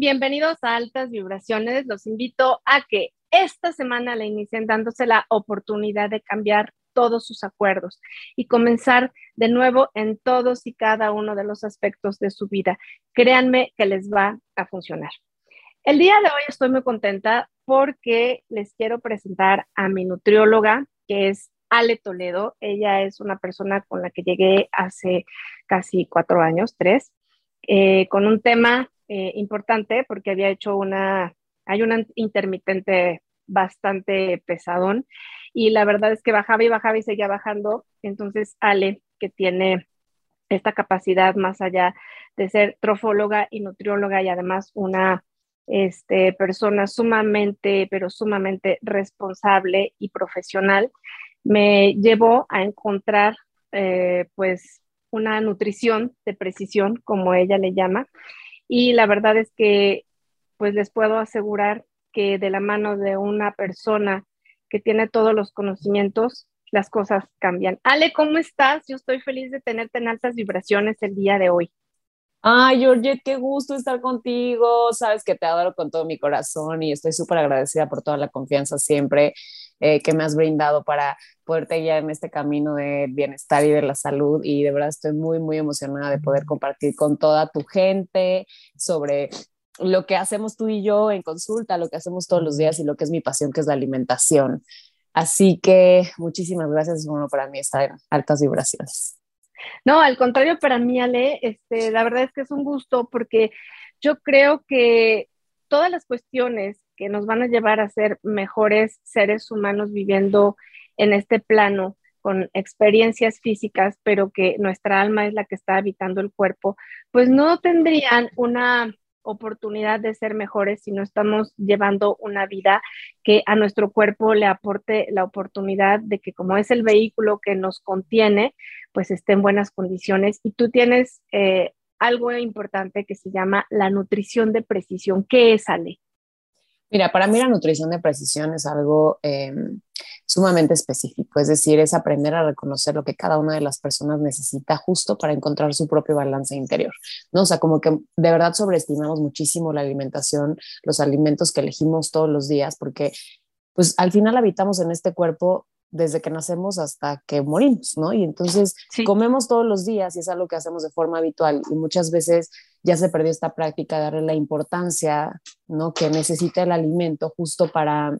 Bienvenidos a Altas Vibraciones. Los invito a que esta semana le inicien dándose la oportunidad de cambiar todos sus acuerdos y comenzar de nuevo en todos y cada uno de los aspectos de su vida. Créanme que les va a funcionar. El día de hoy estoy muy contenta porque les quiero presentar a mi nutrióloga, que es Ale Toledo. Ella es una persona con la que llegué hace casi cuatro años, tres, eh, con un tema eh, importante porque había hecho una, hay una intermitente bastante pesadón y la verdad es que bajaba y bajaba y seguía bajando. Entonces, Ale, que tiene esta capacidad más allá de ser trofóloga y nutrióloga y además una este, persona sumamente, pero sumamente responsable y profesional, me llevó a encontrar eh, pues una nutrición de precisión, como ella le llama, y la verdad es que pues les puedo asegurar que de la mano de una persona que tiene todos los conocimientos, las cosas cambian. Ale, ¿cómo estás? Yo estoy feliz de tenerte en altas vibraciones el día de hoy. Ay, Georgette, qué gusto estar contigo. Sabes que te adoro con todo mi corazón y estoy súper agradecida por toda la confianza siempre eh, que me has brindado para poderte guiar en este camino de bienestar y de la salud. Y de verdad estoy muy, muy emocionada de poder compartir con toda tu gente sobre lo que hacemos tú y yo en consulta, lo que hacemos todos los días y lo que es mi pasión, que es la alimentación. Así que muchísimas gracias, bueno, para mí estar en altas vibraciones. No, al contrario, para mí, Ale, este, la verdad es que es un gusto porque yo creo que todas las cuestiones que nos van a llevar a ser mejores seres humanos viviendo en este plano con experiencias físicas, pero que nuestra alma es la que está habitando el cuerpo, pues no tendrían una oportunidad de ser mejores si no estamos llevando una vida que a nuestro cuerpo le aporte la oportunidad de que como es el vehículo que nos contiene, pues esté en buenas condiciones. Y tú tienes eh, algo importante que se llama la nutrición de precisión. ¿Qué es, Ale? Mira, para mí la nutrición de precisión es algo em, sumamente específico, es decir, es aprender a reconocer lo que cada una de las personas necesita justo para encontrar su propio balance interior, ¿no? O sea, como que de verdad sobreestimamos muchísimo la alimentación, los alimentos que elegimos todos los días, porque pues al final habitamos en este cuerpo desde que nacemos hasta que morimos, ¿no? Y entonces comemos todos los días y es algo que hacemos de forma habitual y muchas veces ya se perdió esta práctica de darle la importancia, ¿no? Que necesita el alimento justo para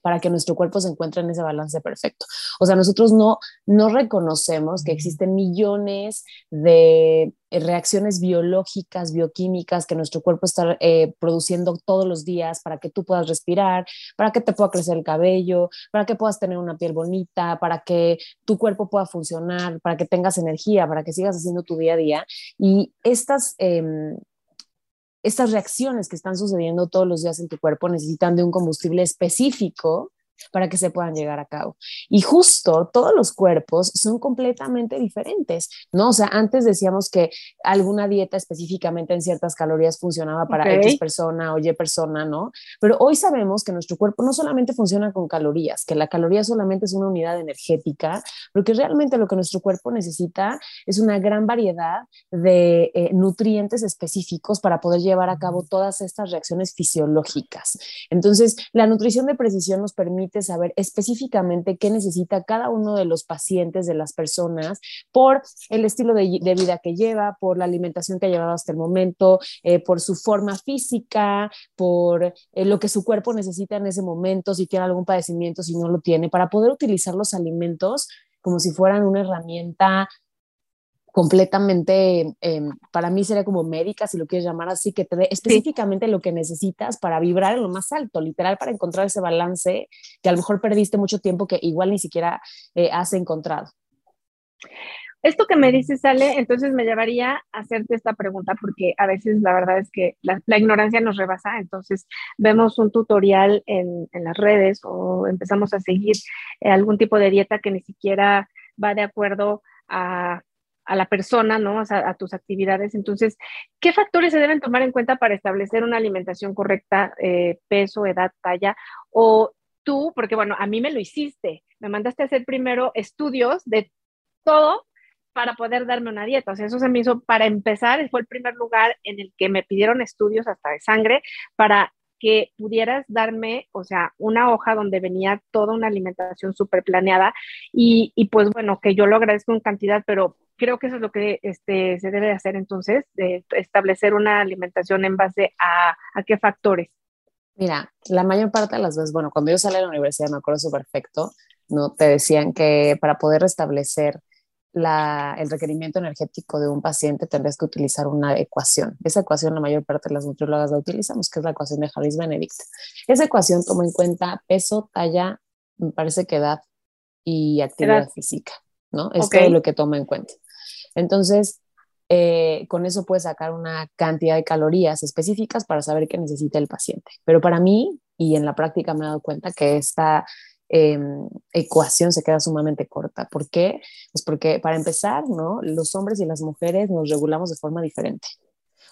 para que nuestro cuerpo se encuentre en ese balance perfecto. O sea, nosotros no, no reconocemos que existen millones de reacciones biológicas, bioquímicas que nuestro cuerpo está eh, produciendo todos los días para que tú puedas respirar, para que te pueda crecer el cabello, para que puedas tener una piel bonita, para que tu cuerpo pueda funcionar, para que tengas energía, para que sigas haciendo tu día a día. Y estas... Em, estas reacciones que están sucediendo todos los días en tu cuerpo necesitan de un combustible específico para que se puedan llegar a cabo. Y justo todos los cuerpos son completamente diferentes, ¿no? O sea, antes decíamos que alguna dieta específicamente en ciertas calorías funcionaba para X persona o Y persona, ¿no? Pero hoy sabemos que nuestro cuerpo no solamente funciona con calorías, que la caloría solamente es una unidad energética, porque realmente lo que nuestro cuerpo necesita es una gran variedad de eh, nutrientes específicos para poder llevar a cabo todas estas reacciones fisiológicas. Entonces, la nutrición de precisión nos permite saber específicamente qué necesita cada uno de los pacientes, de las personas, por el estilo de, vida que lleva, por la alimentación que ha llevado hasta el momento, eh, por su forma física, por eh, lo que su cuerpo necesita en ese momento, si tiene algún padecimiento, si no lo tiene, para poder utilizar los alimentos como si fueran una herramienta completamente, em, para mí sería como médica, si lo quieres llamar así, que te dé específicamente lo que necesitas para vibrar en lo más alto, literal, para encontrar ese balance que a lo mejor perdiste mucho tiempo que igual ni siquiera eh, has encontrado. Esto que me dices, sale entonces me llevaría a hacerte esta pregunta porque a veces la verdad es que la, ignorancia nos rebasa, entonces vemos un tutorial en, en las redes o empezamos a seguir eh, algún tipo de dieta que ni siquiera va de acuerdo a a la persona, ¿no? O sea, a tus actividades. Entonces, ¿qué factores se deben tomar en cuenta para establecer una alimentación correcta, eh, peso, edad, talla? O tú, porque bueno, a mí me lo hiciste, me mandaste a hacer primero estudios de todo para poder darme una dieta. O sea, eso se me hizo para empezar, fue el primer lugar en el que me pidieron estudios hasta de sangre para que pudieras darme, o sea, una hoja donde venía toda una alimentación súper planeada y, y, pues bueno, que yo lo agradezco en cantidad, pero creo que eso es lo que este, se debe hacer entonces, de establecer una alimentación en base a, a qué factores. Mira, la mayor parte de las veces, bueno, cuando yo salí de la universidad, me acuerdo súper perfecto, ¿no? Te decían que para poder restablecer el requerimiento energético de un paciente tendrías que utilizar una ecuación. Esa ecuación la mayor parte de las nutriólogas la utilizamos, que es la ecuación de Harris Benedict. Esa ecuación toma en cuenta peso, talla, me parece que edad y actividad física, ¿no? Es todo lo que toma en cuenta. Entonces, eh, con eso puedes sacar una cantidad de calorías específicas para saber qué necesita el paciente. Pero para mí, y en la práctica me he dado cuenta que esta Em, ecuación se queda sumamente corta. ¿Por qué? Pues porque para empezar, ¿no? Los hombres y las mujeres nos regulamos de forma diferente.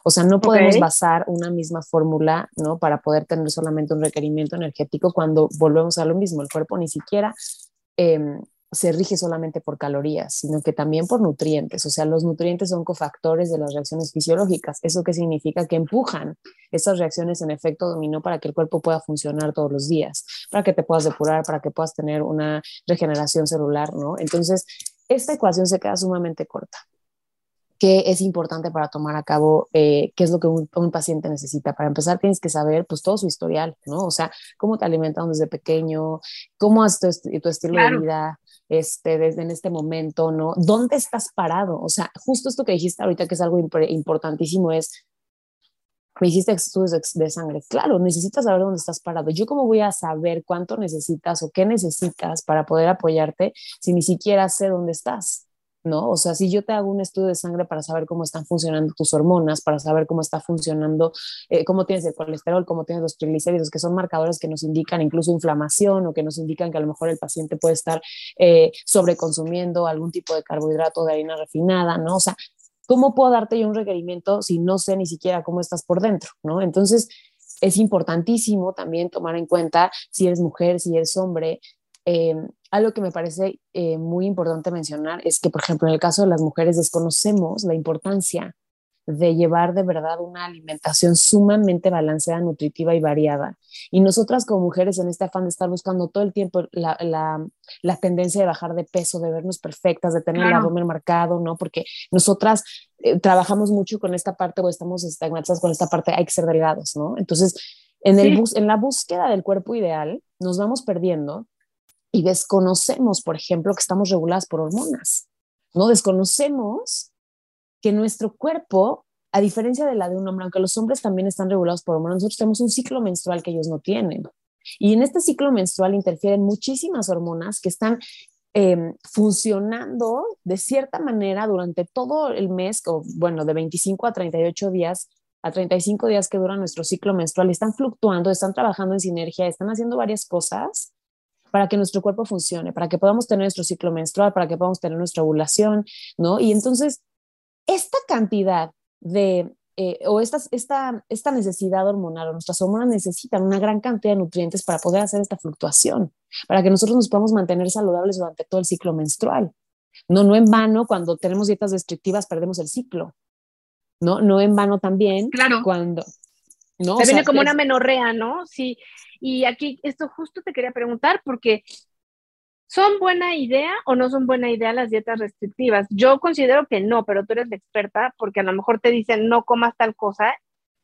O sea, no podemos basar una misma fórmula, ¿no? Para poder tener solamente un requerimiento energético cuando volvemos a lo mismo. El cuerpo ni siquiera em, se rige solamente por calorías, sino que también por nutrientes. O sea, los nutrientes son cofactores de las reacciones fisiológicas. ¿Eso qué significa? Que empujan esas reacciones en efecto dominó para que el cuerpo pueda funcionar todos los días, para que te puedas depurar, para que puedas tener una regeneración celular, ¿no? Entonces, esta ecuación se queda sumamente corta. ¿Qué es importante para tomar a cabo? Eh, ¿Qué es lo que un, paciente necesita? Para empezar, tienes que saber pues todo su historial, ¿no? O sea, cómo te alimentan desde pequeño, cómo es tu, tu estilo de vida, este, desde en este momento, ¿no? ¿Dónde estás parado? O sea, justo esto que dijiste ahorita, que es algo importantísimo, es, me hiciste estudios de, sangre. Claro, necesitas saber dónde estás parado. ¿Yo cómo voy a saber cuánto necesitas o qué necesitas para poder apoyarte si ni siquiera sé dónde estás? ¿No? O sea, si yo te hago un estudio de sangre para saber cómo están funcionando tus hormonas, para saber cómo está funcionando, eh, cómo tienes el colesterol, cómo tienes los triglicéridos, que son marcadores que nos indican incluso inflamación o que nos indican que a lo mejor el paciente puede estar eh, sobreconsumiendo algún tipo de carbohidrato de harina refinada, ¿no? O sea, ¿cómo puedo darte yo un requerimiento si no sé ni siquiera cómo estás por dentro, ¿no? Entonces, es importantísimo también tomar en cuenta si eres mujer, si eres hombre, eh, algo que me parece eh, muy importante mencionar es que, por ejemplo, en el caso de las mujeres desconocemos la importancia de llevar de verdad una alimentación sumamente balanceada, nutritiva y variada. Y nosotras como mujeres en este afán de estar buscando todo el tiempo la, la, tendencia de bajar de peso, de vernos perfectas, de tener el abdomen marcado, ¿no? Porque nosotras eh, trabajamos mucho con esta parte o estamos estagnadas con esta parte, hay que ser delgados, ¿no? Entonces, en, el bus, en la búsqueda del cuerpo ideal, nos vamos perdiendo y desconocemos, por ejemplo, que estamos reguladas por hormonas. No desconocemos que nuestro cuerpo, a diferencia de la de un hombre, aunque los hombres también están regulados por hormonas, nosotros tenemos un ciclo menstrual que ellos no tienen. Y en este ciclo menstrual interfieren muchísimas hormonas que están em, funcionando de cierta manera durante todo el mes, o bueno, de 25 a 38 días, a 35 días que dura nuestro ciclo menstrual, están fluctuando, están trabajando en sinergia, están haciendo varias cosas para que nuestro cuerpo funcione, para que podamos tener nuestro ciclo menstrual, para que podamos tener nuestra ovulación, ¿no? Y entonces, esta cantidad de, eh, o esta, esta, esta necesidad hormonal, o nuestras hormonas necesitan una gran cantidad de nutrientes para poder hacer esta fluctuación, para que nosotros nos podamos mantener saludables durante todo el ciclo menstrual. No, no en vano, cuando tenemos dietas restrictivas perdemos el ciclo. No, no en vano también claro. cuando... ¿no? Se viene como una menorrea, ¿no? Sí, y aquí esto justo te quería preguntar porque ¿son buena idea o no son buena idea las dietas restrictivas? Yo considero que no, pero tú eres la experta porque a lo mejor te dicen no comas tal cosa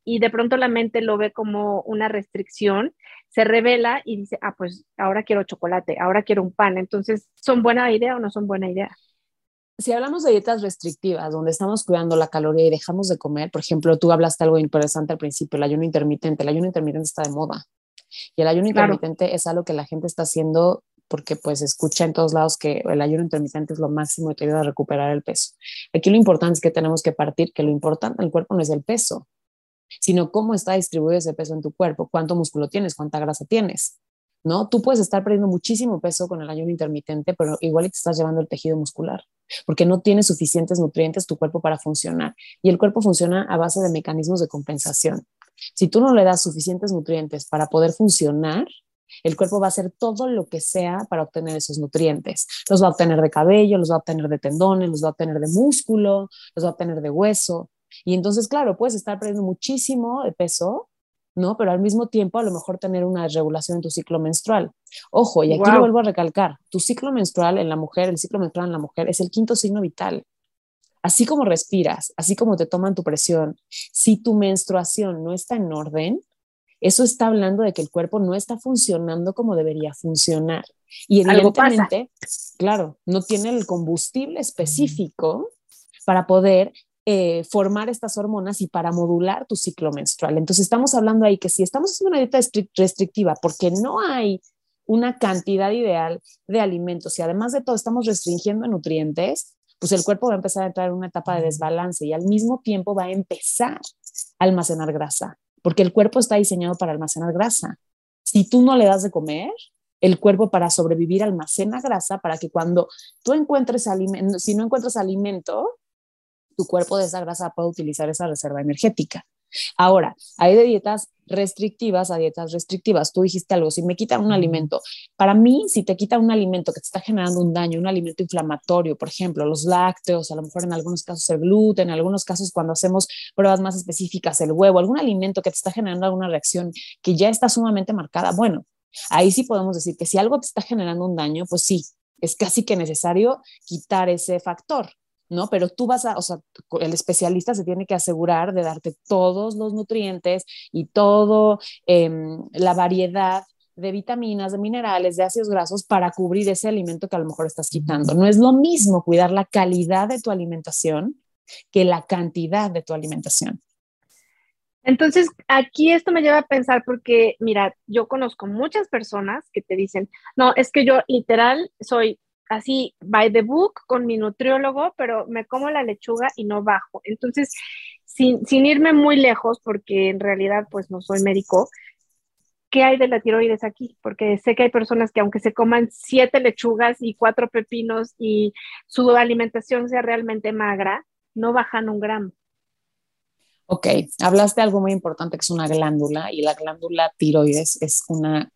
y de pronto la mente lo ve como una restricción, se revela y dice, ah, pues ahora quiero chocolate, ahora quiero un pan. Entonces, ¿son buena idea o no son buena idea? Si hablamos de dietas restrictivas, donde estamos cuidando la caloría y dejamos de comer, por ejemplo, tú hablaste algo interesante al principio, el ayuno intermitente. El ayuno intermitente está de moda. Y el ayuno intermitente es algo que la gente está haciendo porque pues escucha en todos lados que el ayuno intermitente es lo máximo y te ayuda a recuperar el peso. Aquí lo importante es que tenemos que partir que lo importante en el cuerpo no es el peso, sino cómo está distribuido ese peso en tu cuerpo, cuánto músculo tienes, cuánta grasa tienes. ¿No? Tú puedes estar perdiendo muchísimo peso con el ayuno intermitente, pero igual te estás llevando el tejido muscular, porque no tienes suficientes nutrientes tu cuerpo para funcionar. Y el cuerpo funciona a base de mecanismos de compensación. Si tú no le das suficientes nutrientes para poder funcionar, El cuerpo va a hacer todo lo que sea para obtener esos nutrientes. Los va a obtener de cabello, los va a obtener de tendones, los va a obtener de músculo, los va a obtener de hueso. Y entonces, claro, puedes estar perdiendo muchísimo de peso, ¿no? Pero al mismo tiempo a lo mejor tener una desregulación en tu ciclo menstrual. Ojo, y aquí lo vuelvo a recalcar, tu ciclo menstrual en la mujer, el ciclo menstrual en la mujer es el quinto signo vital. Así como respiras, así como te toman tu presión, si tu menstruación no está en orden, eso está hablando de que el cuerpo no está funcionando como debería funcionar. Y evidentemente, claro, no tiene el combustible específico para poder eh, formar estas hormonas y para modular tu ciclo menstrual. Entonces estamos hablando ahí que si estamos haciendo una dieta restrictiva porque no hay una cantidad ideal de alimentos y además de todo estamos restringiendo nutrientes, pues el cuerpo va a empezar a entrar en una etapa de desbalance y al mismo tiempo va a empezar a almacenar grasa, porque el cuerpo está diseñado para almacenar grasa. Si tú no le das de comer, el cuerpo para sobrevivir almacena grasa para que cuando tú encuentres alimento, si no encuentras alimento, tu cuerpo de esa grasa puede utilizar esa reserva energética. Ahora, hay de dietas restrictivas a dietas restrictivas. Tú dijiste algo, si me quitan un alimento, para mí, si te quitan un alimento que te está generando un daño, un alimento inflamatorio, por ejemplo, los lácteos, a lo mejor en algunos casos el gluten, en algunos casos cuando hacemos pruebas más específicas, el huevo, algún alimento que te está generando alguna reacción que ya está sumamente marcada, bueno, ahí sí podemos decir que si algo te está generando un daño, pues sí, es casi que necesario quitar ese factor. ¿No? Pero tú vas a, o sea, el especialista se tiene que asegurar de darte todos los nutrientes y toda em, la variedad de vitaminas, de minerales, de ácidos grasos para cubrir ese alimento que a lo mejor estás quitando. No es lo mismo cuidar la calidad de tu alimentación que la cantidad de tu alimentación. Entonces, aquí esto me lleva a pensar porque, mira, yo conozco muchas personas que te dicen, no, es que yo literal soy así by the book con mi nutriólogo, pero me como la lechuga y no bajo. Entonces, sin, irme muy lejos, porque en realidad pues no soy médico, ¿qué hay de la tiroides aquí? Porque sé que hay personas que aunque se coman siete lechugas y cuatro pepinos y su alimentación sea realmente magra, no bajan un gramo. Ok, hablaste de algo muy importante que es una glándula y la glándula tiroides es una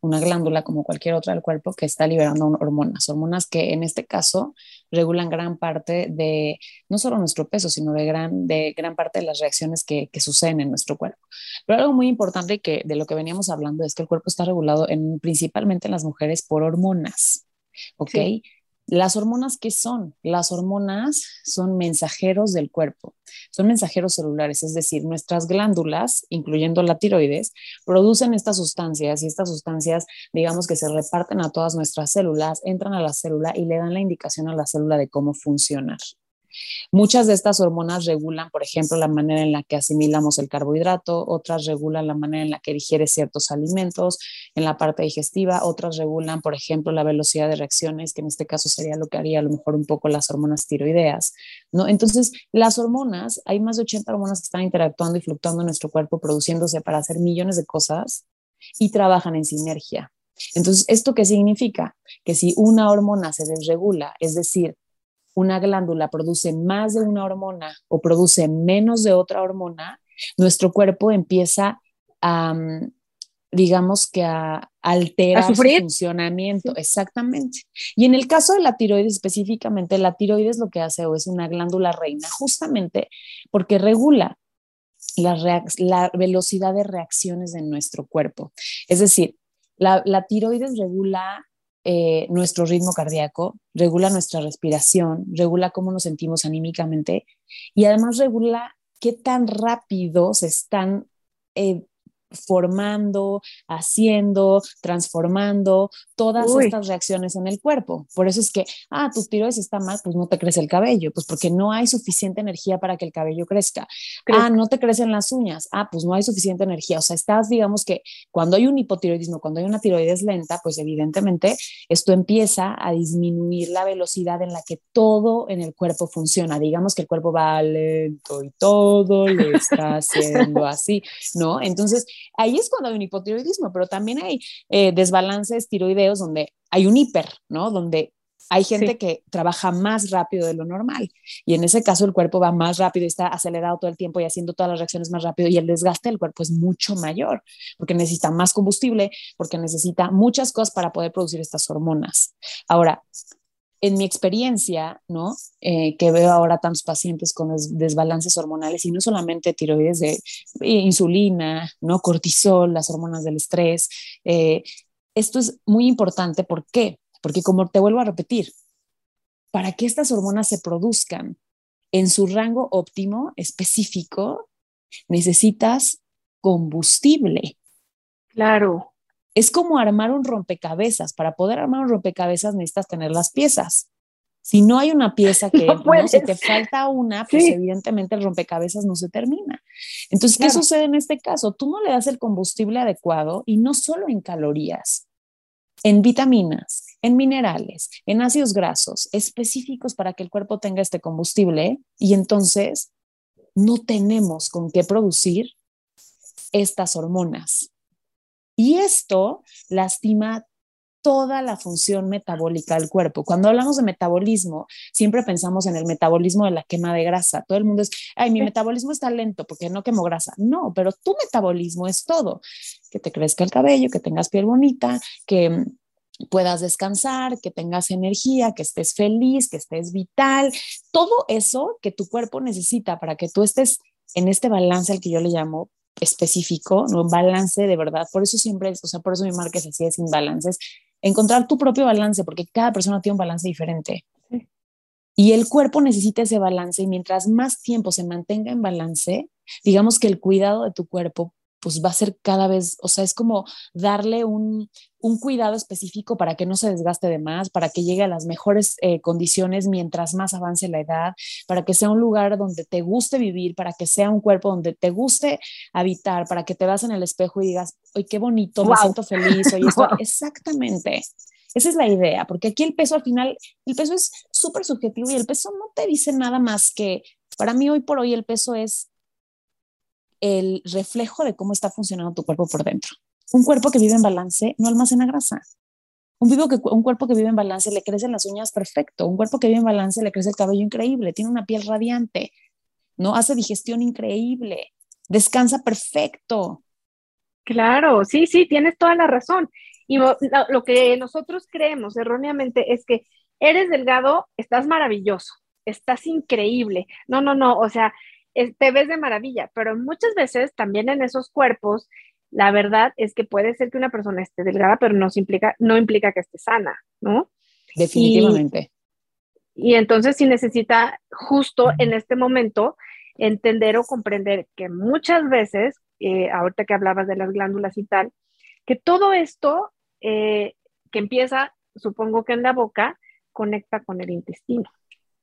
una glándula como cualquier otra del cuerpo que está liberando hormonas, hormonas que en este caso regulan gran parte de no solo nuestro peso, sino de gran, de gran parte de las reacciones que, suceden en nuestro cuerpo. Pero algo muy importante que de lo que veníamos hablando es que el cuerpo está regulado en, principalmente en las mujeres por hormonas. ¿Ok? Las hormonas, ¿qué son? Las hormonas son mensajeros del cuerpo, son mensajeros celulares, es decir, nuestras glándulas, incluyendo la tiroides, producen estas sustancias y estas sustancias, digamos que se reparten a todas nuestras células, entran a la célula y le dan la indicación a la célula de cómo funcionar. Muchas de estas hormonas regulan, por ejemplo, la manera en la que asimilamos el carbohidrato, otras regulan la manera en la que digiere ciertos alimentos en la parte digestiva, otras regulan, por ejemplo, la velocidad de reacciones, que en este caso sería lo que haría a lo mejor un poco las hormonas tiroideas, ¿no? Entonces, las hormonas, hay más de 80 hormonas que están interactuando y fluctuando en nuestro cuerpo, produciéndose para hacer millones de cosas y trabajan en sinergia. Entonces, ¿esto qué significa? Que si una hormona se desregula, es decir, una glándula produce más de una hormona o produce menos de otra hormona, nuestro cuerpo empieza a, mm, digamos que a alterar su funcionamiento. Exactamente. Y en el caso de la tiroides específicamente, la tiroides lo que hace o es una glándula reina justamente porque regula la, la velocidad de reacciones de nuestro cuerpo. Es decir, la, la tiroides regula eh, nuestro ritmo cardíaco, regula nuestra respiración, regula cómo nos sentimos anímicamente y además regula qué tan rápido se están eh, formando, haciendo, transformando todas estas reacciones en el cuerpo. Por eso es que, ah, tu tiroides está mal, pues no te crece el cabello, pues porque no hay suficiente energía para que el cabello crezca. Ah, no te crecen las uñas. Ah, pues no hay suficiente energía. O sea, estás, digamos que cuando hay un hipotiroidismo, cuando hay una tiroides lenta, pues evidentemente esto empieza a disminuir la velocidad en la que todo en el cuerpo funciona. Digamos que el cuerpo va lento y todo le está haciendo así, ¿no? Entonces, ahí es cuando hay un hipotiroidismo, pero también hay eh, desbalances tiroideos donde hay un hiper, ¿no? Donde Hay gente que trabaja más rápido de lo normal y en ese caso el cuerpo va más rápido y está acelerado todo el tiempo y haciendo todas las reacciones más rápido y el desgaste del cuerpo es mucho mayor porque necesita más combustible, porque necesita muchas cosas para poder producir estas hormonas. Ahora, en mi experiencia, ¿no? Eh, que veo ahora tantos pacientes con desbalances hormonales y no solamente tiroides de insulina, ¿no? Cortisol, las hormonas del estrés. Eh, esto es muy importante. ¿Por qué? Porque como te vuelvo a repetir, para que estas hormonas se produzcan en su rango óptimo específico, necesitas combustible. Claro. Es como armar un rompecabezas. Para poder armar un rompecabezas necesitas tener las piezas. Si no hay una pieza que, no si te falta una, pues evidentemente el rompecabezas no se termina. Entonces, ¿qué sucede en este caso? Tú no le das el combustible adecuado y no solo en calorías, en vitaminas, en minerales, en ácidos grasos específicos para que el cuerpo tenga este combustible y entonces no tenemos con qué producir estas hormonas. Y esto lastima toda la función metabólica del cuerpo. Cuando hablamos de metabolismo, siempre pensamos en el metabolismo de la quema de grasa. Todo el mundo es, ay, mi metabolismo está lento porque no quemo grasa. No, pero tu metabolismo es todo. Que te crezca el cabello, que tengas piel bonita, que puedas descansar, que tengas energía, que estés feliz, que estés vital. Todo eso que tu cuerpo necesita para que tú estés en este balance al que yo le llamo específico, ¿no? balance de verdad. Por eso siempre, o sea, por eso mi marca es así, es sin balances. Encontrar tu propio balance, porque cada persona tiene un balance diferente. Y el cuerpo necesita ese balance y mientras más tiempo se mantenga en balance, digamos que el cuidado de tu cuerpo pues va a ser cada vez, o sea, es como darle un, cuidado específico para que no se desgaste de más, para que llegue a las mejores eh, condiciones mientras más avance la edad, para que sea un lugar donde te guste vivir, para que sea un cuerpo donde te guste habitar, para que te vas en el espejo y digas, ¡ay, qué bonito! Me siento feliz. Exactamente. Esa es la idea, porque aquí el peso al final, el peso es súper subjetivo y el peso no te dice nada más que, para mí hoy por hoy el peso es el reflejo de cómo está funcionando tu cuerpo por dentro. Un cuerpo que vive en balance no almacena grasa. Un, vivo que, un cuerpo que vive en balance le crecen las uñas perfecto. Un cuerpo que vive en balance le crece el cabello increíble. Tiene una piel radiante. ¿no? Hace digestión increíble. Descansa perfecto. Claro, sí, sí, tienes toda la razón. Y lo, lo que nosotros creemos erróneamente es que eres delgado, estás maravilloso, estás increíble. No, no, no, o sea, te ves de maravilla, pero muchas veces también en esos cuerpos, la verdad es que puede ser que una persona esté delgada, pero no implica, no implica que esté sana, ¿no? Definitivamente. Y, entonces sí necesita justo en este momento entender o comprender que muchas veces, eh, ahorita que hablabas de las glándulas y tal, que todo esto eh, que empieza, supongo que en la boca, conecta con el intestino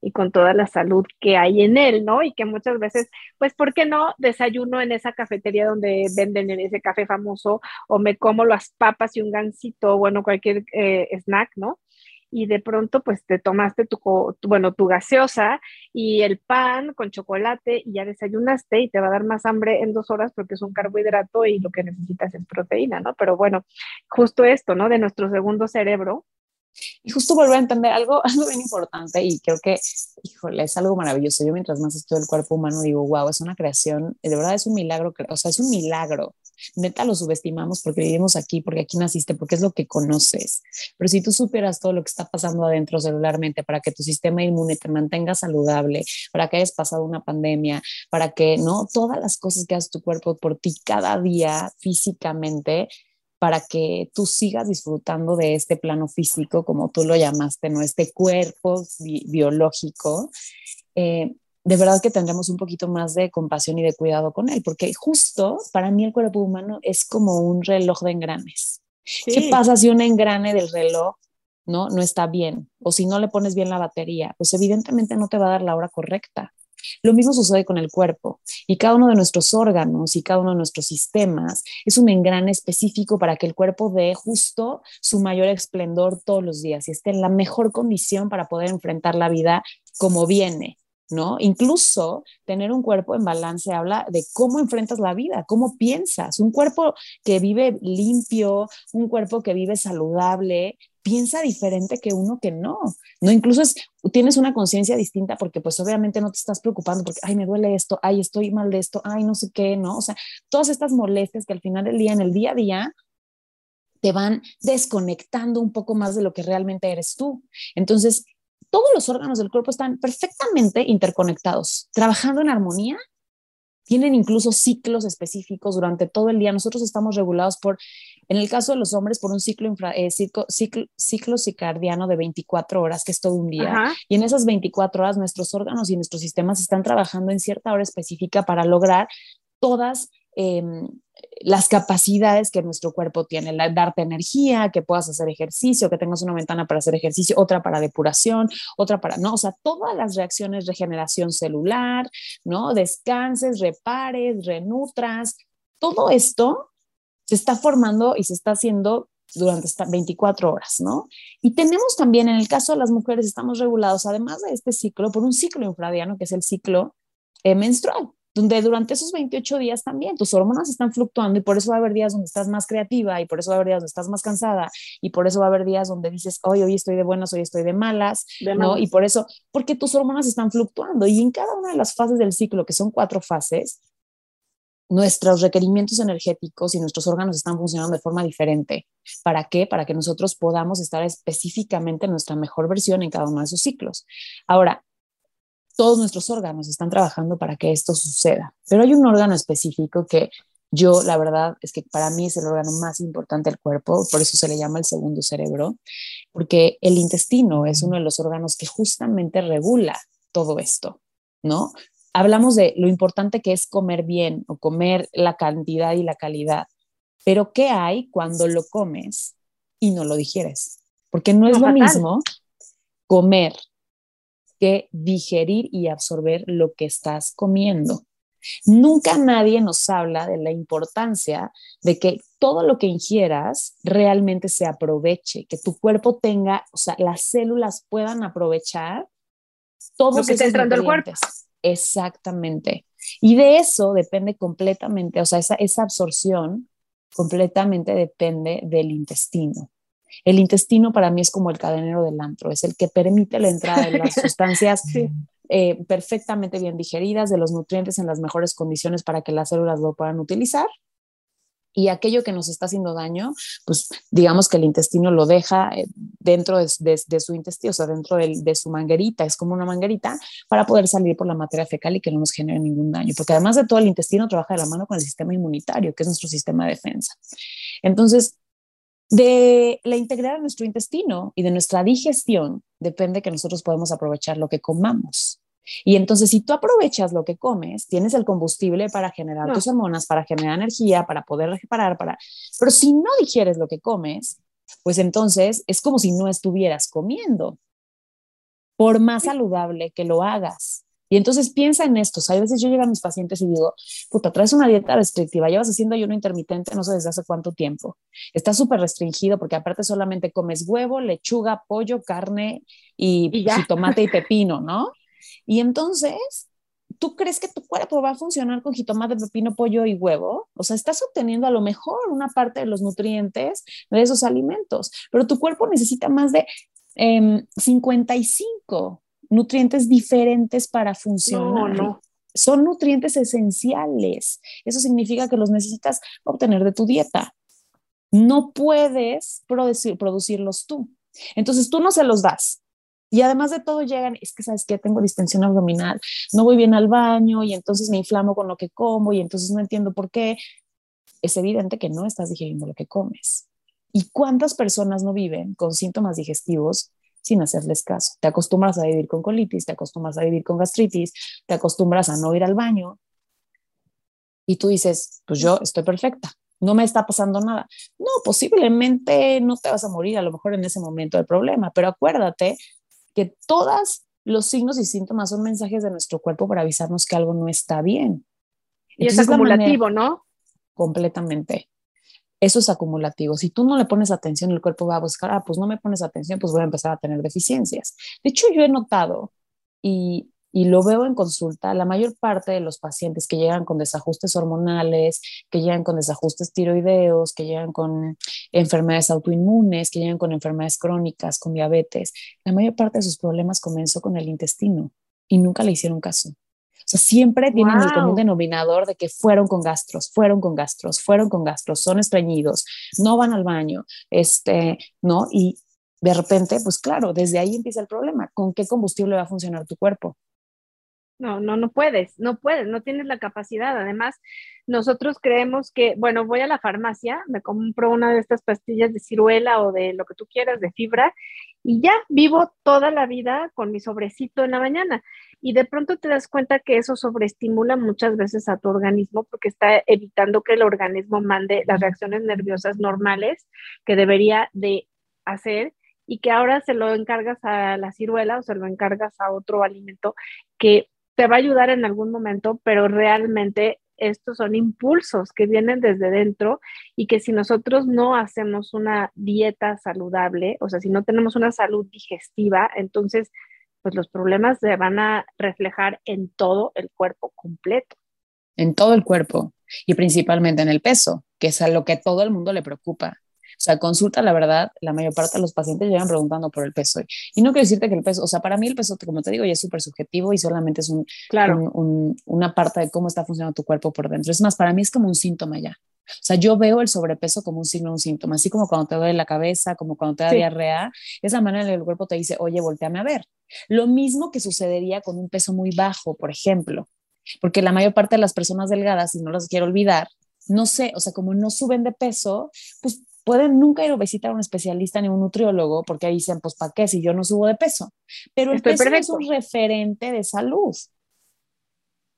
y con toda la salud que hay en él, ¿no? Y que muchas veces, pues, ¿por qué no desayuno en esa cafetería donde venden ese café famoso o me como las papas y un gansito, bueno, cualquier eh, snack, ¿no? Y de pronto, pues, te tomaste tu, bueno, tu gaseosa y el pan con chocolate y ya desayunaste y te va a dar más hambre en dos horas porque es un carbohidrato y lo que necesitas es proteína, ¿no? Pero bueno, justo esto, ¿no? De nuestro segundo cerebro, y justo volver a entender algo, algo bien importante y creo que, híjole, es algo maravilloso. Yo mientras más estudio el cuerpo humano digo, wow, es una creación, de verdad es un milagro, o sea, es un milagro. Neta lo subestimamos porque vivimos aquí, porque aquí naciste, porque es lo que conoces. Pero si tú supieras todo lo que está pasando adentro celularmente para que tu sistema inmune te mantenga saludable, para que hayas pasado una pandemia, para que, ¿no? Todas las cosas que hace tu cuerpo por ti cada día físicamente, para que tú sigas disfrutando de este plano físico, como tú lo llamaste, ¿no? Este cuerpo biológico. Eh, de verdad que tendremos un poquito más de compasión y de cuidado con él, porque justo para mí el cuerpo humano es como un reloj de engranes. ¿Qué pasa si un engrane del reloj no, no está bien? O si no le pones bien la batería, pues evidentemente no te va a dar la hora correcta. Lo mismo sucede con el cuerpo y cada uno de nuestros órganos y cada uno de nuestros sistemas es un engrane específico para que el cuerpo dé justo su mayor esplendor todos los días y esté en la mejor condición para poder enfrentar la vida como viene. ¿No? Incluso tener un cuerpo en balance habla de cómo enfrentas la vida, cómo piensas. Un cuerpo que vive limpio, un cuerpo que vive saludable, piensa diferente que uno que no. No, incluso es, tienes una conciencia distinta porque pues obviamente no te estás preocupando porque, ay, me duele esto, ay, estoy mal de esto, ay, no sé qué, ¿no? O sea, todas estas molestias que al final del día, en el día a día, te van desconectando un poco más de lo que realmente eres tú. Entonces, todos los órganos del cuerpo están perfectamente interconectados, trabajando en armonía tienen incluso ciclos específicos durante todo el día. Nosotros estamos regulados por, en el caso de los hombres, por un ciclo, infra, eh, ciclo, ciclo, circadiano de 24 horas, que es todo un día. Y en esas 24 horas nuestros órganos y nuestros sistemas están trabajando en cierta hora específica para lograr todas Em, las capacidades que nuestro cuerpo tiene, darte energía, que puedas hacer ejercicio, que tengas una ventana para hacer ejercicio, otra para depuración, otra para, ¿no? O sea, todas las reacciones, regeneración celular, ¿no? Descanses, repares, renutras, todo esto se está formando y se está haciendo durante estas 24 horas, ¿no? Y tenemos también, en el caso de las mujeres, estamos regulados, además de este ciclo, por un ciclo infradiano, que es el ciclo eh, menstrual donde durante esos 28 días también tus hormonas están fluctuando y por eso va a haber días donde estás más creativa y por eso va a haber días donde estás más cansada y por eso va a haber días donde dices, hoy, hoy estoy de buenas, hoy estoy de malas, ¿no? Y por eso, porque tus hormonas están fluctuando y en cada una de las fases del ciclo, que son cuatro fases, nuestros requerimientos energéticos y nuestros órganos están funcionando de forma diferente. ¿Para qué? Para que nosotros podamos estar específicamente en nuestra mejor versión en cada uno de esos ciclos. Ahora, todos nuestros órganos están trabajando para que esto suceda. Pero hay un órgano específico que yo, la verdad, es que para mí es el órgano más importante del cuerpo, por eso se le llama el segundo cerebro, porque el intestino es uno de los órganos que justamente regula todo esto, ¿no? Hablamos de lo importante que es comer bien o comer la cantidad y la calidad, pero ¿qué hay cuando lo comes y no lo digieres? Porque no es lo mismo comer que digerir y absorber lo que estás comiendo. Nunca nadie nos habla de la importancia de que todo lo que ingieras realmente se aproveche, que tu cuerpo tenga, o sea, las células puedan aprovechar todo lo que está entrando al cuerpo. Exactamente. Y de eso depende completamente, o sea, esa, esa absorción completamente depende del intestino. El intestino para mí es como el cadenero del antro, es el que permite la entrada de las sustancias eh, perfectamente bien digeridas, de los nutrientes en las mejores condiciones para que las células lo puedan utilizar. Y aquello que nos está haciendo daño, pues digamos que el intestino lo deja eh, dentro de, su intestino, o sea, dentro de, su manguerita, es como una manguerita para poder salir por la materia fecal y que no nos genere ningún daño. Porque además de todo, el intestino trabaja de la mano con el sistema inmunitario, que es nuestro sistema de defensa. Entonces, de la integridad de nuestro intestino y de nuestra digestión depende que nosotros podemos aprovechar lo que comamos. Y entonces, si tú aprovechas lo que comes, tienes el combustible para generar tus hormonas, para generar energía, para poder reparar, para... Pero si no digieres lo que comes, pues entonces es como si no estuvieras comiendo, por más saludable que lo hagas. Y entonces piensa en esto. a veces yo llego a mis pacientes y digo, puta, traes una dieta restrictiva, llevas haciendo ayuno intermitente no sé desde hace cuánto tiempo. Estás súper restringido porque aparte solamente comes huevo, lechuga, pollo, carne y, y, tomate y pepino, ¿no? Y entonces, ¿tú crees que tu cuerpo va a funcionar con jitomate, pepino, pollo y huevo? O sea, estás obteniendo a lo mejor una parte de los nutrientes de esos alimentos, pero tu cuerpo necesita más de 55 em, nutrientes diferentes para funcionar. No, Son nutrientes esenciales. Eso significa que los necesitas obtener de tu dieta. No puedes producir, producirlos tú. Entonces tú no se los das. Y además de todo llegan, es que sabes que tengo distensión abdominal, no voy bien al baño y entonces me inflamo con lo que como y entonces no entiendo por qué. Es evidente que no estás digiriendo lo que comes. ¿Y cuántas personas no viven con síntomas digestivos sin hacerles caso. Te acostumbras a vivir con colitis, te acostumbras a vivir con gastritis, te acostumbras a no ir al baño y tú dices, pues yo estoy perfecta, no me está pasando nada. No, posiblemente no te vas a morir a lo mejor en ese momento del problema, pero acuérdate que todos los signos y síntomas son mensajes de nuestro cuerpo para avisarnos que algo no está bien. y es acumulativo, ¿no? Completamente eso es acumulativo. Si tú no le pones atención, el cuerpo va a buscar, ah, pues no me pones atención, pues voy a empezar a tener deficiencias. De hecho, yo he notado, y y lo veo en consulta, la mayor parte de los pacientes que llegan con desajustes hormonales, que llegan con desajustes tiroideos, que llegan con enfermedades autoinmunes, que llegan con enfermedades crónicas, con diabetes, la mayor parte de sus problemas comenzó con el intestino y nunca le hicieron caso. O sea, siempre tienen el común denominador de que fueron con gastros, fueron con gastros, fueron con gastros, son estreñidos, no van al baño, este, ¿no? Y de repente, pues claro, desde ahí empieza el problema. ¿Con qué combustible va a funcionar tu cuerpo? No, no, no puedes, no puedes, no tienes la capacidad. Además, nosotros creemos que, bueno, voy a la farmacia, me compro una de estas pastillas de ciruela o de lo que tú quieras, de fibra, y ya vivo toda la vida con mi sobrecito en la mañana. Y de pronto te das cuenta que eso sobreestimula muchas veces a tu organismo porque está evitando que el organismo mande las reacciones nerviosas normales que debería de hacer y que ahora se lo encargas a la ciruela o se lo encargas a otro alimento que te va a ayudar en algún momento, pero realmente estos son impulsos que vienen desde dentro y que si nosotros no hacemos una dieta saludable, o sea, si no tenemos una salud digestiva, entonces pues los problemas se van a reflejar en todo el cuerpo completo. En todo el cuerpo y principalmente en el peso, que es a lo que todo el mundo le preocupa. O sea, consulta, la verdad, la mayor parte de los pacientes llegan preguntando por el peso. Y no quiero decirte que el peso, o sea, para mí el peso, como te digo, ya es súper subjetivo y solamente es un, claro. una parte de cómo está funcionando tu cuerpo por dentro. Es más, para mí es como un síntoma ya. O sea, yo veo el sobrepeso como un signo, un síntoma, así como cuando te duele la cabeza, como cuando te da diarrea, esa manera en la que el cuerpo te dice, oye, volteame a ver. Lo mismo que sucedería con un peso muy bajo, por ejemplo, porque la mayor parte de las personas delgadas, y no las quiero olvidar, no sé, o sea, como no suben de peso, pues pueden nunca ir a visitar a un especialista ni un nutriólogo porque ahí dicen, pues, ¿para qué si yo no subo de peso? Pero el peso es un referente de salud.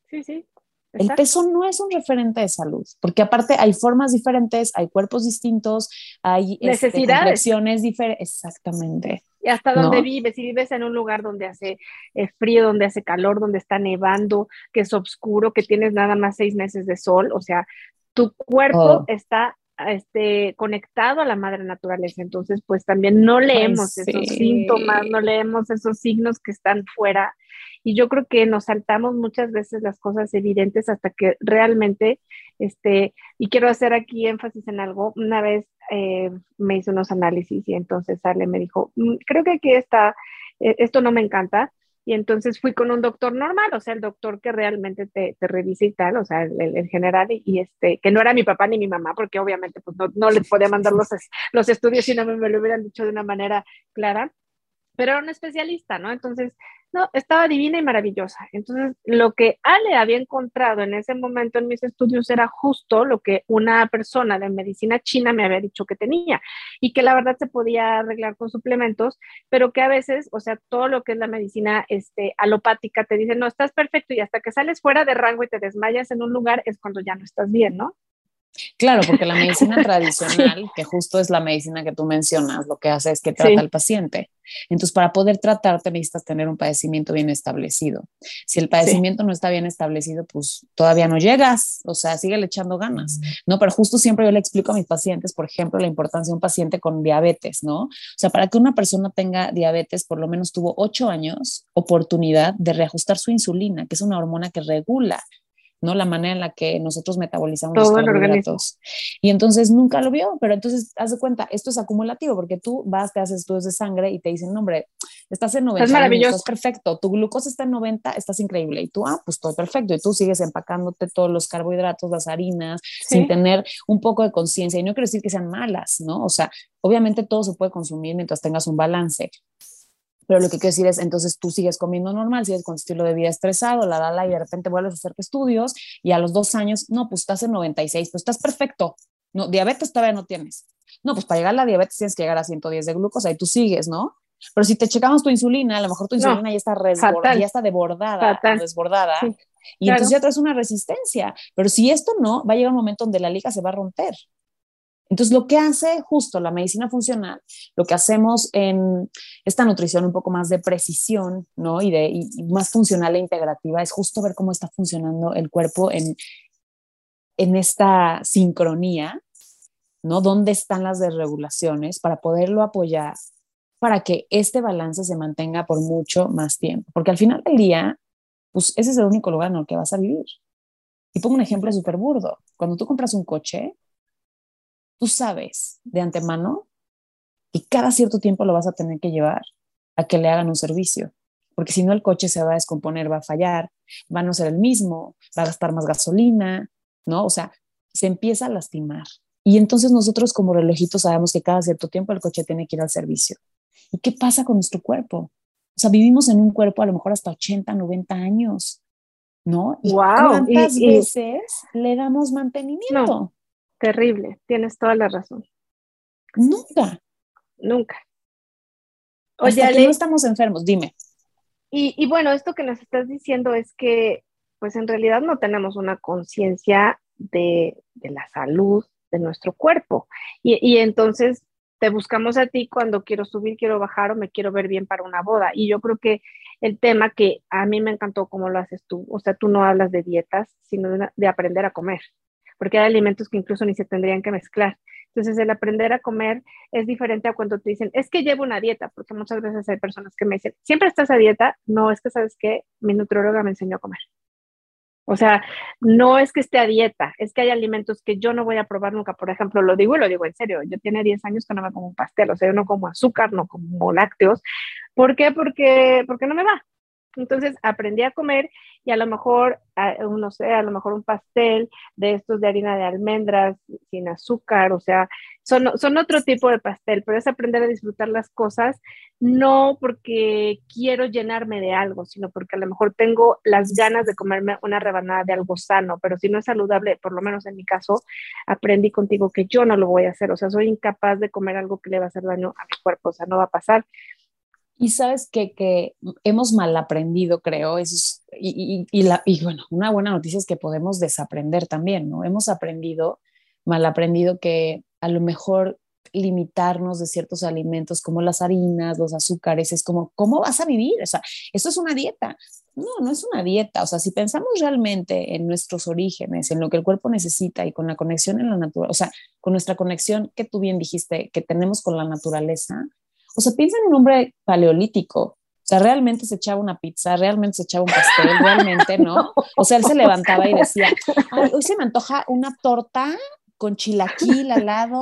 Sí, sí. El peso no es un referente de salud, porque aparte hay formas diferentes, hay cuerpos distintos, hay este, necesidades diferentes. Exactamente. Y hasta donde vives, si vives en un lugar donde hace eh, frío, donde hace calor, donde está nevando, que es oscuro, que tienes nada más seis meses de sol, o sea, tu cuerpo oh. está este, conectado a la madre naturaleza. Entonces, pues también no leemos esos síntomas, no leemos esos signos que están fuera. Y yo creo que nos saltamos muchas veces las cosas evidentes hasta que realmente, este, y quiero hacer aquí énfasis en algo, una vez eh, me hizo unos análisis y entonces Ale me dijo, mm, creo que aquí está, eh, esto no me encanta, y entonces fui con un doctor normal, o sea, el doctor que realmente te, te revisa y tal, o sea, el, general, y, este, que no era mi papá ni mi mamá, porque obviamente pues no, no les podía mandar los, los estudios si no me, me lo hubieran dicho de una manera clara, pero era un especialista, ¿no? Entonces no, estaba divina y maravillosa. Entonces, lo que Ale había encontrado en ese momento en mis estudios era justo lo que una persona de medicina china me había dicho que tenía y que la verdad se podía arreglar con suplementos, pero que a veces, o sea, todo lo que es la medicina este, alopática te dice, no, estás perfecto y hasta que sales fuera de rango y te desmayas en un lugar es cuando ya no estás bien, ¿no? Claro, porque la medicina tradicional, que justo es la medicina que tú mencionas, lo que hace es que trata al paciente. Entonces, para poder tratarte necesitas tener un padecimiento bien establecido. Si el padecimiento no está bien establecido, pues todavía no llegas, o sea, sigue echando ganas, ¿no? Pero justo siempre yo le explico a mis pacientes, por ejemplo, la importancia de un paciente con diabetes, ¿no? O sea, para que una persona tenga diabetes, por lo menos tuvo ocho años oportunidad de reajustar su insulina, que es una hormona que regula ¿no? La manera en la que nosotros metabolizamos Todo los carbohidratos. Y entonces nunca lo vio, pero entonces haz de cuenta, esto es acumulativo porque tú vas, te haces estudios de sangre y te dicen, no, hombre, estás en 90, es maravilloso. estás perfecto, tu glucosa está en 90, estás increíble. Y tú, ah, pues todo perfecto. Y tú sigues empacándote todos los carbohidratos, las harinas, sin tener un poco de conciencia. Y no quiero decir que sean malas, ¿no? O sea, obviamente todo se puede consumir mientras tengas un balance, pero lo que quiero decir es, entonces tú sigues comiendo normal, sigues con estilo de vida estresado, la, la, la, y de repente vuelves a hacerte estudios y a los dos años, no, pues estás en 96, pues estás perfecto. No, diabetes todavía no tienes. No, pues para llegar a la diabetes tienes que llegar a 110 de glucosa y tú sigues, ¿no? Pero si te checamos tu insulina, a lo mejor tu insulina ya, está ya está desbordada, desbordada. Y entonces ya traes una resistencia. Pero si esto no, va a llegar un momento donde la liga se va a romper. Entonces, lo que hace justo la medicina funcional, lo que hacemos en esta nutrición un poco más de precisión, ¿no? Y, de, más funcional e integrativa, es justo ver cómo está funcionando el cuerpo en, en esta sincronía, ¿no? ¿Dónde están las desregulaciones para poderlo apoyar para que este balance se mantenga por mucho más tiempo? Porque al final del día, pues ese es el único lugar en el que vas a vivir. Y pongo un ejemplo súper burdo. Cuando tú compras un coche, tú sabes de antemano que cada cierto tiempo lo vas a tener que llevar a que le hagan un servicio, porque si no el coche se va a descomponer, va a fallar, va a no ser el mismo, va a gastar más gasolina, ¿no? O sea, se empieza a lastimar. Y entonces nosotros como relojitos sabemos que cada cierto tiempo el coche tiene que ir al servicio. ¿Y qué pasa con nuestro cuerpo? O sea, vivimos en un cuerpo a lo mejor hasta 80, 90 años, ¿no? ¿Y cuántas veces le damos mantenimiento? No, terrible, tienes toda la razón. Nunca. Nunca. Oye, hasta no estamos enfermos, dime. Y, y, bueno, esto que nos estás diciendo es que, pues en realidad no tenemos una conciencia de, de, la salud de nuestro cuerpo. Y, y entonces te buscamos a ti cuando quiero subir, quiero bajar o me quiero ver bien para una boda. Y yo creo que el tema que a mí me encantó cómo lo haces tú, o sea, tú no hablas de dietas, sino de, aprender a comer, porque hay alimentos que incluso ni se tendrían que mezclar. Entonces, el aprender a comer es diferente a cuando te dicen, es que llevo una dieta, porque muchas veces hay personas que me dicen, siempre estás a dieta, no, es que sabes que mi nutrióloga me enseñó a comer. O sea, no es que esté a dieta, es que hay alimentos que yo no voy a probar nunca. Por ejemplo, lo digo y lo digo en serio, yo tiene 10 años que no me como un pastel, o sea, yo no como azúcar, no como lácteos. ¿Por qué? Porque, porque no me va. Entonces aprendí a comer y a lo mejor, no sé, a lo mejor un pastel de estos de harina de almendras sin azúcar, o sea, son, son otro tipo de pastel, pero es aprender a disfrutar las cosas, no porque quiero llenarme de algo, sino porque a lo mejor tengo las ganas de comerme una rebanada de algo sano, pero si no es saludable, por lo menos en mi caso, aprendí contigo que yo no lo voy a hacer, o sea, soy incapaz de comer algo que le va a hacer daño a mi cuerpo, o sea, no va a pasar. Y sabes que, que hemos mal aprendido, creo, eso y, la, y bueno, una buena noticia es que podemos desaprender también, ¿no? Hemos aprendido, mal aprendido que a lo mejor limitarnos de ciertos alimentos como las harinas, los azúcares, es como, ¿cómo vas a vivir? O sea, eso es una dieta. No, no es una dieta. O sea, si pensamos realmente en nuestros orígenes, en lo que el cuerpo necesita y con la conexión en la naturaleza, o sea, con nuestra conexión que tú bien dijiste que tenemos con la naturaleza, o sea, piensa en un hombre paleolítico. O sea, realmente se echaba una pizza, realmente se echaba un pastel, realmente, ¿no? O sea, él se levantaba y decía, hoy se me antoja una torta con chilaquil al lado.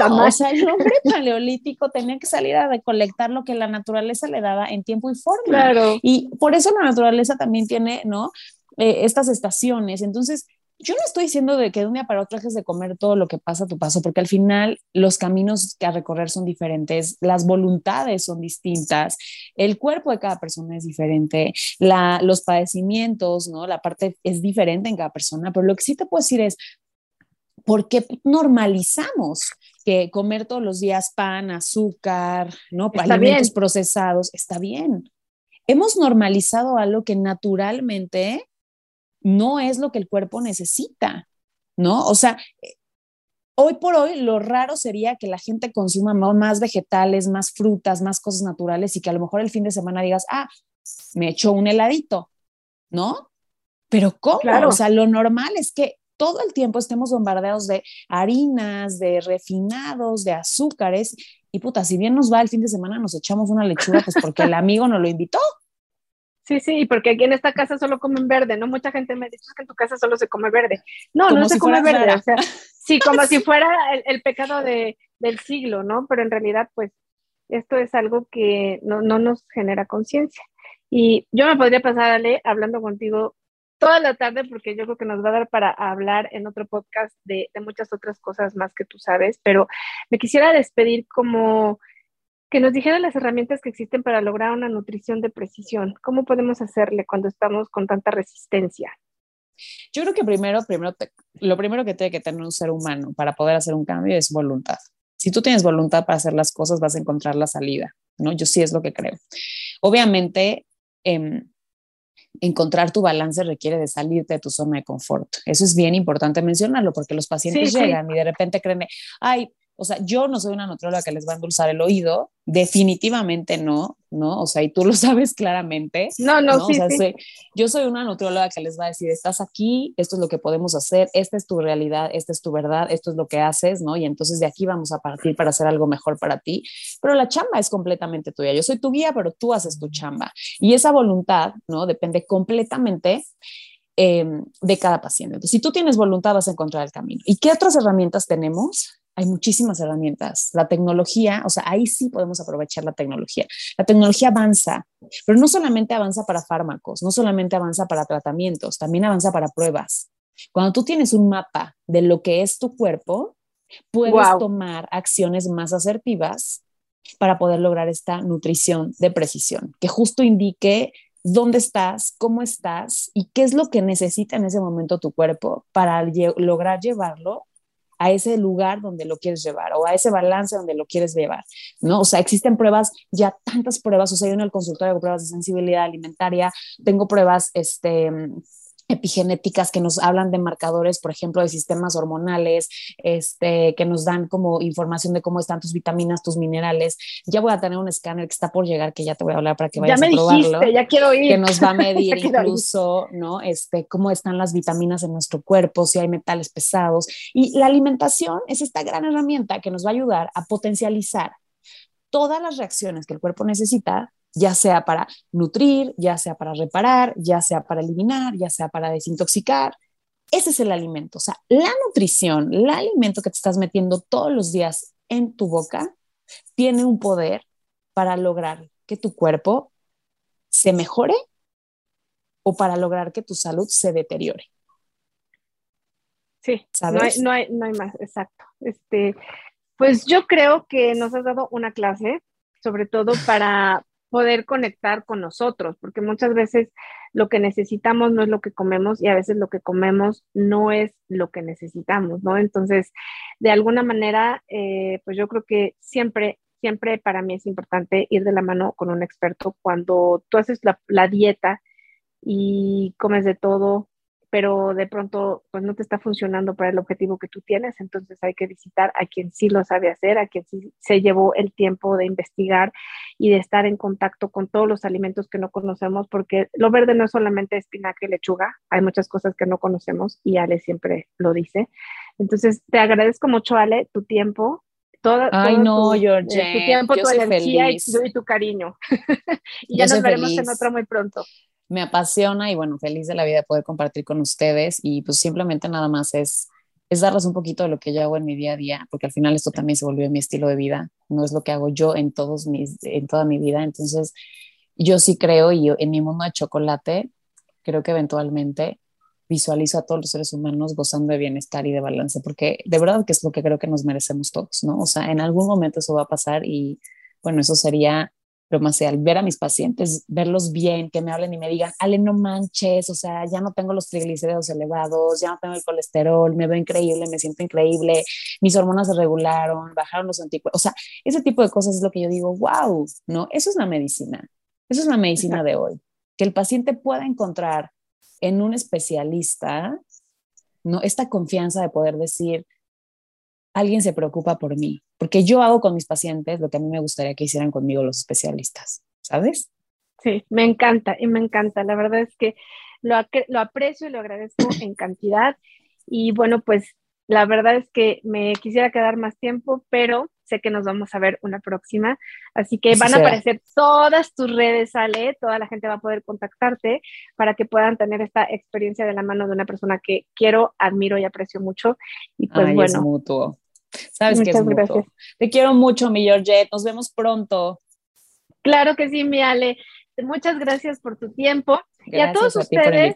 No, o sea, el hombre paleolítico tenía que salir a recolectar lo que la naturaleza le daba en tiempo y forma. Claro. Y por eso la naturaleza también tiene, ¿no? Eh, estas estaciones. Entonces, yo no estoy diciendo de que de un día para otro dejes de comer todo lo que pasa a tu paso, porque al final los caminos que a recorrer son diferentes, las voluntades son distintas, el cuerpo de cada persona es diferente, la, los padecimientos, ¿no? La parte es diferente en cada persona, pero lo que sí te puedo decir es, ¿por qué normalizamos que comer todos los días pan, azúcar, ¿no? Alimentos procesados, está bien. Hemos normalizado algo que naturalmente no es lo que el cuerpo necesita, ¿no? O sea, hoy por hoy lo raro sería que la gente consuma más vegetales, más frutas, más cosas naturales y que a lo mejor el fin de semana digas, ah, me echo un heladito, ¿no? Pero ¿cómo? O sea, lo normal es que todo el tiempo estemos bombardeados de harinas, de refinados, de azúcares. Y puta, si bien nos va el fin de semana, nos echamos una lechuga, pues porque el amigo nos lo invitó. Sí, sí, porque aquí en esta casa solo comen verde, ¿no? Mucha gente me dice que en tu casa solo se come verde. No, no se come verde, o sea, sí, como si fuera el, pecado de, del siglo, ¿no? Pero en realidad, pues, esto es algo que no, no nos genera conciencia. Y yo me podría pasar, hablando contigo toda la tarde, porque yo creo que nos va a dar para hablar en otro podcast de, de muchas otras cosas más que tú sabes, pero me quisiera despedir como que nos dijera las herramientas que existen para lograr una nutrición de precisión. ¿Cómo podemos hacerle cuando estamos con tanta resistencia? Yo creo que primero, primero lo primero que tiene que tener un ser humano para poder hacer un cambio es voluntad. Si tú tienes voluntad para hacer las cosas, vas a encontrar la salida, ¿no? Yo sí es lo que creo. Obviamente, em, encontrar tu balance requiere de salirte de tu zona de confort. Eso es bien importante mencionarlo porque los pacientes llegan y de repente creen, ay, o sea, yo no soy una nutrióloga que les va a endulzar el oído, definitivamente no, ¿no? O sea, y tú lo sabes claramente. No, no, sí, yo soy una nutrióloga que les va a decir, estás aquí, esto es lo que podemos hacer, esta es tu realidad, esta es tu verdad, esto es lo que haces, ¿no? Y entonces de aquí vamos a partir para hacer algo mejor para ti. Pero la chamba es completamente tuya. Yo soy tu guía, pero tú haces tu chamba. Y esa voluntad, ¿no? Depende completamente em, de cada paciente. Entonces, si tú tienes voluntad, vas a encontrar el camino. ¿Y qué otras herramientas tenemos? Hay muchísimas herramientas. La tecnología, o sea, ahí sí podemos aprovechar la tecnología. La tecnología avanza, pero no solamente avanza para fármacos, no solamente avanza para tratamientos, también avanza para pruebas. Cuando tú tienes un mapa de lo que es tu cuerpo, puedes tomar acciones más asertivas para poder lograr esta nutrición de precisión, que justo indique dónde estás, cómo estás y qué es lo que necesita en ese momento tu cuerpo para lograr llevarlo a ese lugar donde lo quieres llevar o a ese balance donde lo quieres llevar, ¿no? O sea, existen pruebas, ya tantas pruebas, o sea, yo en el consultorio hago pruebas de sensibilidad alimentaria, tengo pruebas, este, epigenéticas que nos hablan de marcadores, por ejemplo, de sistemas hormonales, este, que nos dan como información de cómo están tus vitaminas, tus minerales. Ya voy a tener un escáner que está por llegar, que ya te voy a hablar para que vayas ya me a probarlo. Dijiste, ya quiero ir. Que nos va a medir incluso, ¿no? Este, cómo están las vitaminas en nuestro cuerpo, si hay metales pesados. Y la alimentación es esta gran herramienta que nos va a ayudar a potencializar todas las reacciones que el cuerpo necesita ya sea para nutrir, ya sea para reparar, ya sea para eliminar, ya sea para desintoxicar. Ese es el alimento. O sea, la nutrición, el alimento que te estás metiendo todos los días en tu boca, tiene un poder para lograr que tu cuerpo se mejore o para lograr que tu salud se deteriore. Sí, No, hay, no, hay, no hay más, exacto. Este, pues yo creo que nos has dado una clase, sobre todo para, poder conectar con nosotros, porque muchas veces lo que necesitamos no es lo que comemos y a veces lo que comemos no es lo que necesitamos, ¿no? Entonces, de alguna manera, eh, pues yo creo que siempre, siempre para mí es importante ir de la mano con un experto cuando tú haces la, la dieta y comes de todo, pero de pronto pues no te está funcionando para el objetivo que tú tienes, entonces hay que visitar a quien sí lo sabe hacer, a quien sí se llevó el tiempo de investigar y de estar en contacto con todos los alimentos que no conocemos, porque lo verde no es solamente espinaca y lechuga, hay muchas cosas que no conocemos y Ale siempre lo dice. Entonces, te agradezco mucho, Ale, tu tiempo, Ay, no, tu, George, tu tiempo, tu energía y tu, y tu, cariño. y ya nos veremos en otro muy pronto me apasiona y bueno, feliz de la vida de poder compartir con ustedes y pues simplemente nada más es, es darles un poquito de lo que yo hago en mi día a día, porque al final esto también se volvió mi estilo de vida, no es lo que hago yo en, todos mis, en toda mi vida, entonces yo sí creo y en mi mundo de chocolate, creo que eventualmente visualizo a todos los seres humanos gozando de bienestar y de balance, porque de verdad que es lo que creo que nos merecemos todos, ¿no? O sea, en algún momento eso va a pasar y bueno, eso sería pero más al ver a mis pacientes, verlos bien, que me hablen y me digan, Ale, no manches, o sea, ya no tengo los triglicéridos elevados, ya no tengo el colesterol, me veo increíble, me siento increíble, mis hormonas se regularon, bajaron los anticuerpos, o sea, ese tipo de cosas es lo que yo digo, wow, ¿no? Eso es la medicina, eso es la medicina de hoy, que el paciente pueda encontrar en un especialista, ¿no? Esta confianza de poder decir, alguien se preocupa por mí, porque yo hago con mis pacientes lo que a mí me gustaría que hicieran conmigo los especialistas, ¿sabes? Sí, me encanta y me encanta. La verdad es que lo, lo aprecio y lo agradezco en cantidad. Y bueno, pues la verdad es que me quisiera quedar más tiempo, pero sé que nos vamos a ver una próxima. Así que van a aparecer todas tus redes, Ale, toda la gente va a poder contactarte para que puedan tener esta experiencia de la mano de una persona que quiero, admiro y aprecio mucho. Y pues bueno. Es mutuo. Sabes que es gracias. Te quiero mucho, mi Georgette. Nos vemos pronto. Claro que sí, mi Ale. Muchas gracias por tu tiempo. y a todos ustedes.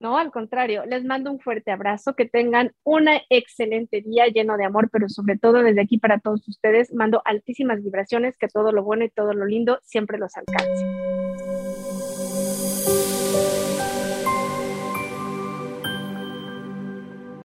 No, al contrario, les mando un fuerte abrazo, que tengan una excelente día lleno de amor, pero sobre todo desde aquí para todos ustedes, mando altísimas vibraciones, que todo lo bueno y todo lo lindo siempre los alcance.